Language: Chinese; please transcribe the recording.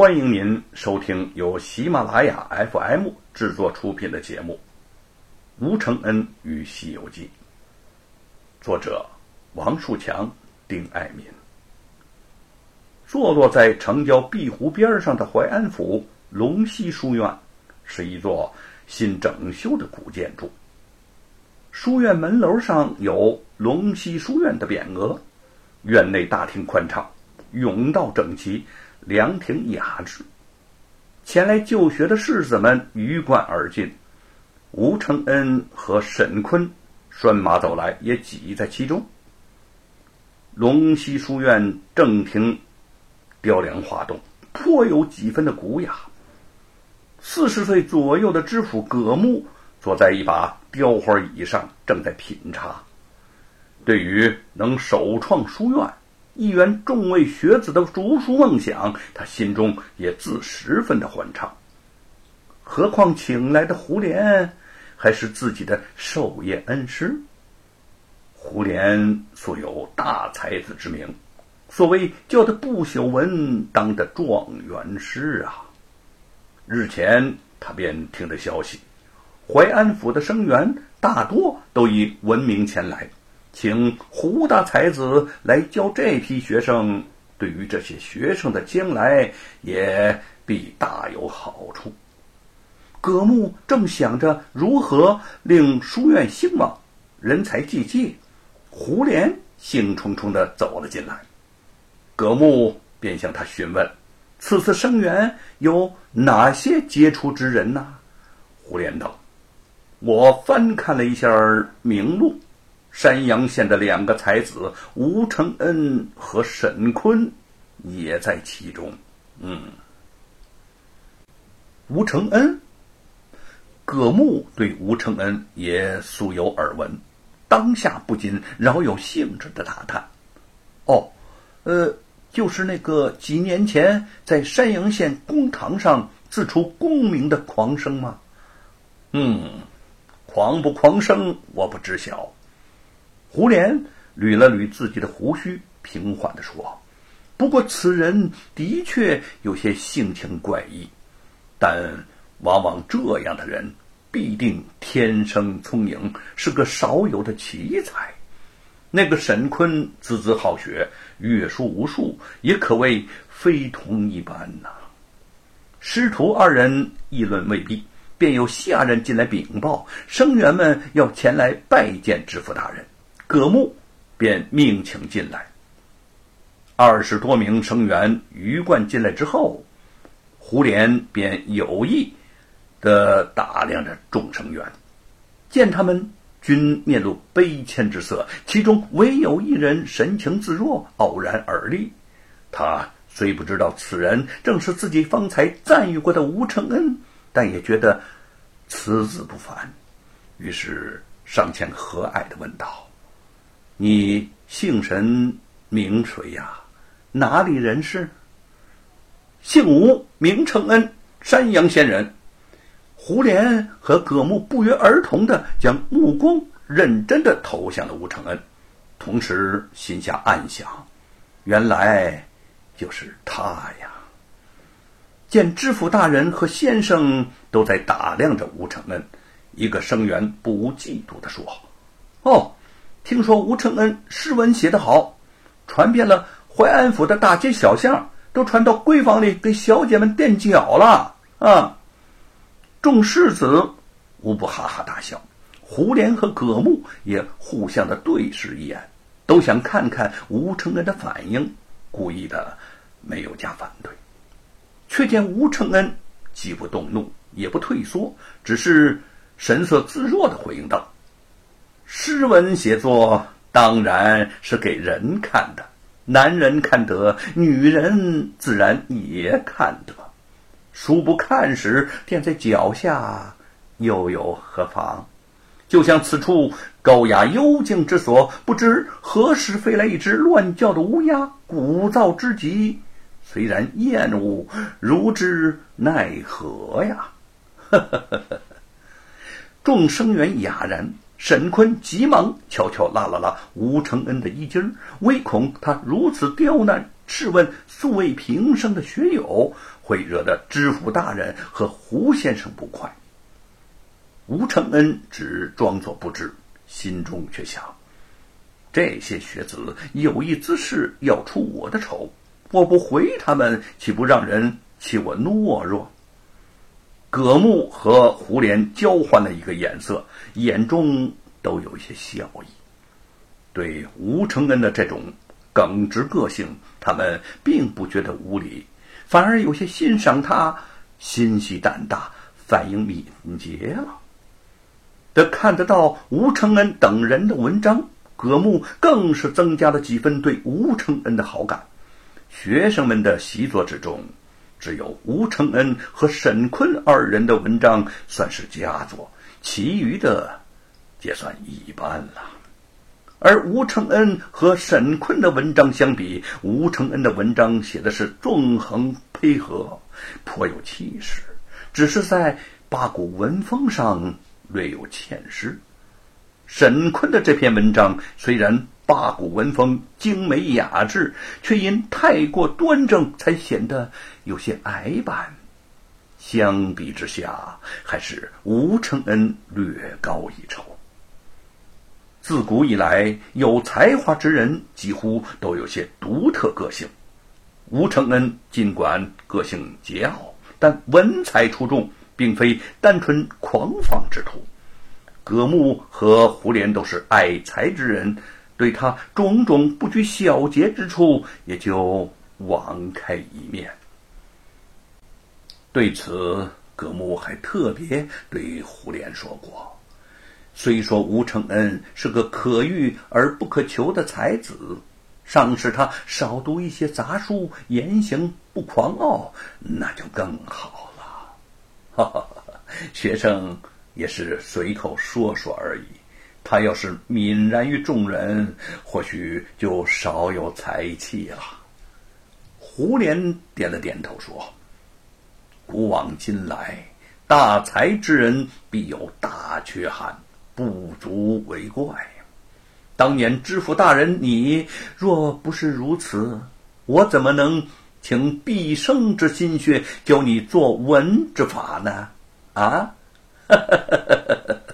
欢迎您收听由喜马拉雅 FM 制作出品的节目《吴承恩与西游记》，作者王树强、丁爱民。坐落在城郊碧湖边上的淮安府龙溪书院，是一座新整修的古建筑。书院门楼上有“龙溪书院”的匾额，院内大厅宽敞，甬道整齐。凉亭雅致，前来就学的士子们鱼贯而进。吴承恩和沈坤拴马走来，也挤在其中。龙溪书院正厅雕梁画栋，颇有几分的古雅。四十岁左右的知府葛木坐在一把雕花椅上，正在品茶。对于能首创书院，一圆众位学子的读书梦想，他心中也自十分的欢畅。何况请来的胡莲还是自己的授业恩师。胡莲素有大才子之名，所谓教他不朽文，当得状元师啊。日前他便听得消息，淮安府的生源大多都以闻名前来。请胡大才子来教这批学生，对于这些学生的将来也必大有好处。葛木正想着如何令书院兴旺，人才济济，胡莲兴冲冲的走了进来。葛木便向他询问：“此次生源有哪些杰出之人呢？”胡莲道：“我翻看了一下名录。”山阳县的两个才子吴承恩和沈坤也在其中。嗯，吴承恩，葛木对吴承恩也素有耳闻，当下不禁饶有兴致的打探：“哦，呃，就是那个几年前在山阳县公堂上自出功名的狂生吗？”“嗯，狂不狂生，我不知晓。”胡莲捋了捋自己的胡须，平缓地说：“不过此人的确有些性情怪异，但往往这样的人必定天生聪颖，是个少有的奇才。那个沈坤孜孜好学，阅书无数，也可谓非同一般呐。”师徒二人议论未毕，便有下人进来禀报，生员们要前来拜见知府大人。葛木便命请进来。二十多名生员鱼贯进来之后，胡莲便有意的打量着众生员，见他们均面露悲谦之色，其中唯有一人神情自若，傲然而立。他虽不知道此人正是自己方才赞誉过的吴承恩，但也觉得此子不凡，于是上前和蔼的问道。你姓神名谁呀？哪里人士？姓吴，名承恩，山阳县人。胡莲和葛木不约而同的将目光认真的投向了吴承恩，同时心下暗想：原来就是他呀！见知府大人和先生都在打量着吴承恩，一个生员不无嫉妒的说：“哦。”听说吴承恩诗文写得好，传遍了淮安府的大街小巷，都传到闺房里给小姐们垫脚了啊！众世子无不哈哈大笑，胡莲和葛木也互相的对视一眼，都想看看吴承恩的反应，故意的没有加反对。却见吴承恩既不动怒，也不退缩，只是神色自若的回应道。诗文写作当然是给人看的，男人看得，女人自然也看得。书不看时，垫在脚下，又有何妨？就像此处高雅幽静之所，不知何时飞来一只乱叫的乌鸦，鼓噪之极。虽然厌恶，如之奈何呀？呵呵呵呵。众生员哑然。沈坤急忙悄悄拉了拉吴承恩的衣襟儿，唯恐他如此刁难，试问素未平生的学友会惹得知府大人和胡先生不快。吴承恩只装作不知，心中却想：这些学子有意滋事，要出我的丑，我不回他们，岂不让人欺我懦弱？葛木和胡莲交换了一个眼色，眼中都有一些笑意。对吴承恩的这种耿直个性，他们并不觉得无礼，反而有些欣赏他心细胆大、反应敏捷了。得看得到吴承恩等人的文章，葛木更是增加了几分对吴承恩的好感。学生们的习作之中，只有吴承恩和沈坤二人的文章算是佳作，其余的也算一般了。而吴承恩和沈坤的文章相比，吴承恩的文章写的是纵横配合，颇有气势，只是在八股文风上略有欠失。沈坤的这篇文章虽然八股文风精美雅致，却因太过端正，才显得有些矮板。相比之下，还是吴承恩略高一筹。自古以来，有才华之人几乎都有些独特个性。吴承恩尽管个性桀骜，但文采出众，并非单纯狂放之徒。葛木和胡琏都是爱才之人，对他种种不拘小节之处，也就网开一面。对此，葛木还特别对胡琏说过。虽说吴承恩是个可遇而不可求的才子，尚使他少读一些杂书，言行不狂傲，那就更好了。哈哈，学生也是随口说说而已。他要是泯然于众人，或许就少有才气了。胡琏点了点头，说：“古往今来，大才之人必有大缺憾。”不足为怪。当年知府大人，你若不是如此，我怎么能请毕生之心血教你做文之法呢？啊！